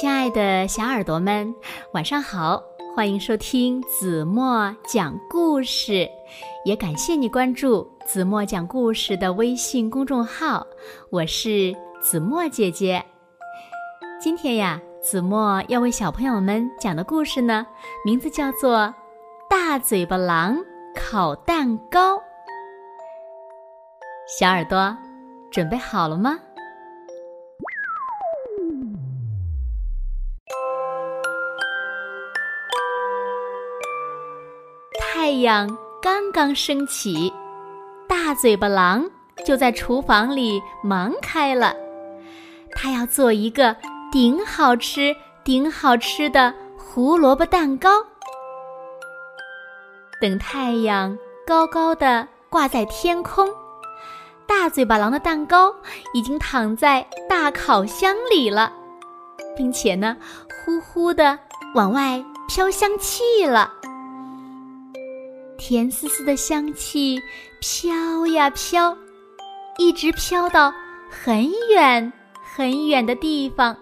亲爱的小耳朵们，晚上好！欢迎收听子墨讲故事，也感谢你关注子墨讲故事的微信公众号。我是子墨姐姐。今天呀，子墨要为小朋友们讲的故事呢，名字叫做《大嘴巴狼烤蛋糕》。小耳朵，准备好了吗？太阳刚刚升起，大嘴巴狼就在厨房里忙开了。他要做一个顶好吃、顶好吃的胡萝卜蛋糕。等太阳高高的挂在天空，大嘴巴狼的蛋糕已经躺在大烤箱里了，并且呢，呼呼的往外飘香气了。甜丝丝的香气飘呀飘，一直飘到很远很远的地方。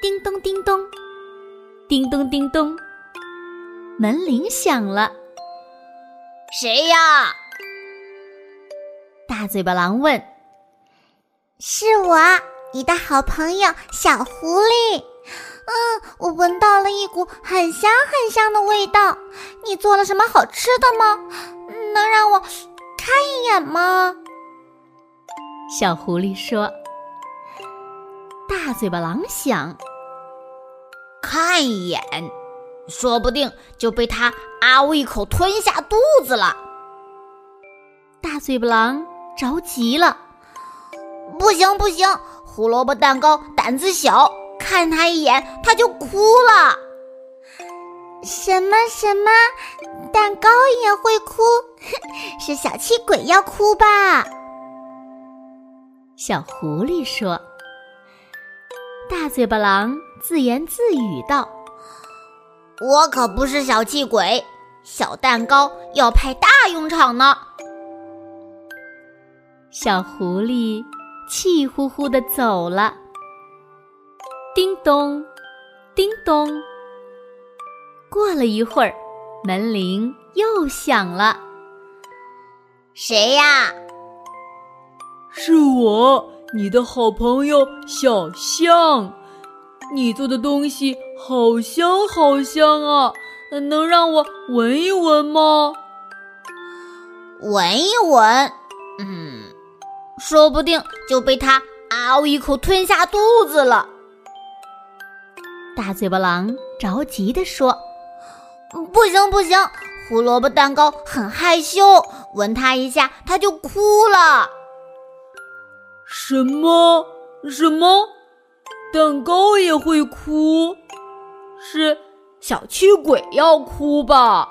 叮咚叮咚，叮咚叮咚，门铃响了。谁呀？大嘴巴狼问。是我，你的好朋友小狐狸。嗯，我闻到了一股很香很香的味道。你做了什么好吃的吗？能让我看一眼吗？小狐狸说。大嘴巴狼想，看一眼，说不定就被它啊呜一口吞下肚子了。大嘴巴狼着急了，不行不行，胡萝卜蛋糕胆子小。看他一眼，他就哭了。什么什么，蛋糕也会哭？是小气鬼要哭吧？小狐狸说。大嘴巴狼自言自语道：“我可不是小气鬼，小蛋糕要派大用场呢。”小狐狸气呼呼的走了。叮咚，叮咚。过了一会儿，门铃又响了。谁呀？是我，你的好朋友小象。你做的东西好香好香啊！能让我闻一闻吗？闻一闻，嗯，说不定就被它嗷一口吞下肚子了。大嘴巴狼着急地说：“不行不行，胡萝卜蛋糕很害羞，闻它一下它就哭了。”“什么什么？蛋糕也会哭？是小气鬼要哭吧？”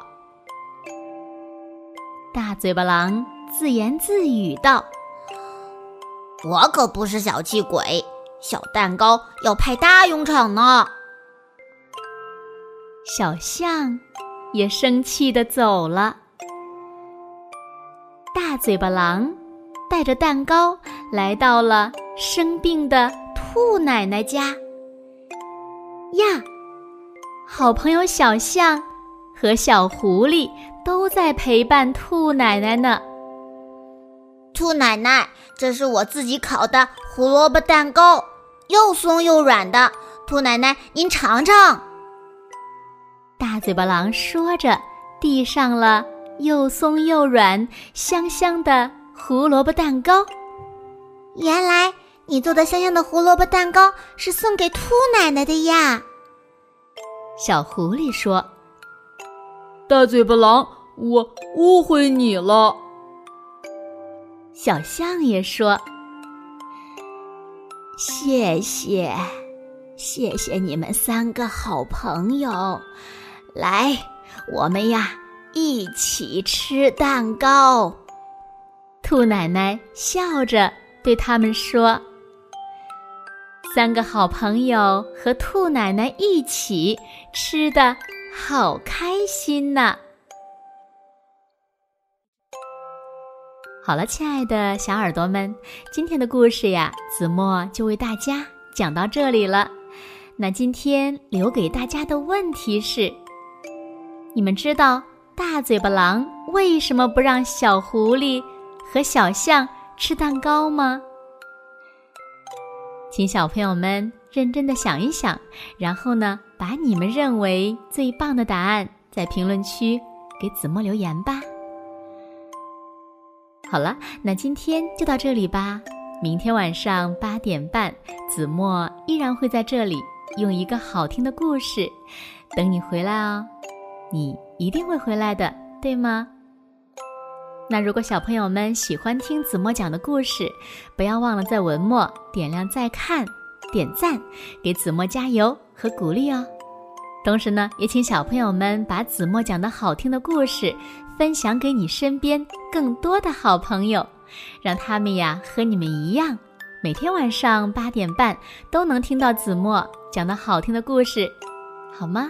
大嘴巴狼自言自语道：“我可不是小气鬼，小蛋糕要派大用场呢。”小象也生气的走了。大嘴巴狼带着蛋糕来到了生病的兔奶奶家。呀，好朋友小象和小狐狸都在陪伴兔奶奶呢。兔奶奶，这是我自己烤的胡萝卜蛋糕，又松又软的。兔奶奶，您尝尝。大嘴巴狼说着，递上了又松又软、香香的胡萝卜蛋糕。原来你做的香香的胡萝卜蛋糕是送给兔奶奶的呀！小狐狸说：“大嘴巴狼，我误会你了。”小象也说：“谢谢，谢谢你们三个好朋友。”来，我们呀一起吃蛋糕。兔奶奶笑着对他们说：“三个好朋友和兔奶奶一起吃的好开心呐！”好了，亲爱的小耳朵们，今天的故事呀，子墨就为大家讲到这里了。那今天留给大家的问题是：你们知道大嘴巴狼为什么不让小狐狸和小象吃蛋糕吗？请小朋友们认真的想一想，然后呢，把你们认为最棒的答案在评论区给子墨留言吧。好了，那今天就到这里吧。明天晚上八点半，子墨依然会在这里用一个好听的故事等你回来哦。你一定会回来的，对吗？那如果小朋友们喜欢听子墨讲的故事，不要忘了在文末点亮再看、点赞，给子墨加油和鼓励哦。同时呢，也请小朋友们把子墨讲的好听的故事分享给你身边更多的好朋友。让他们呀和你们一样，每天晚上八点半都能听到子墨讲的好听的故事，好吗？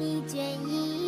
你倦意？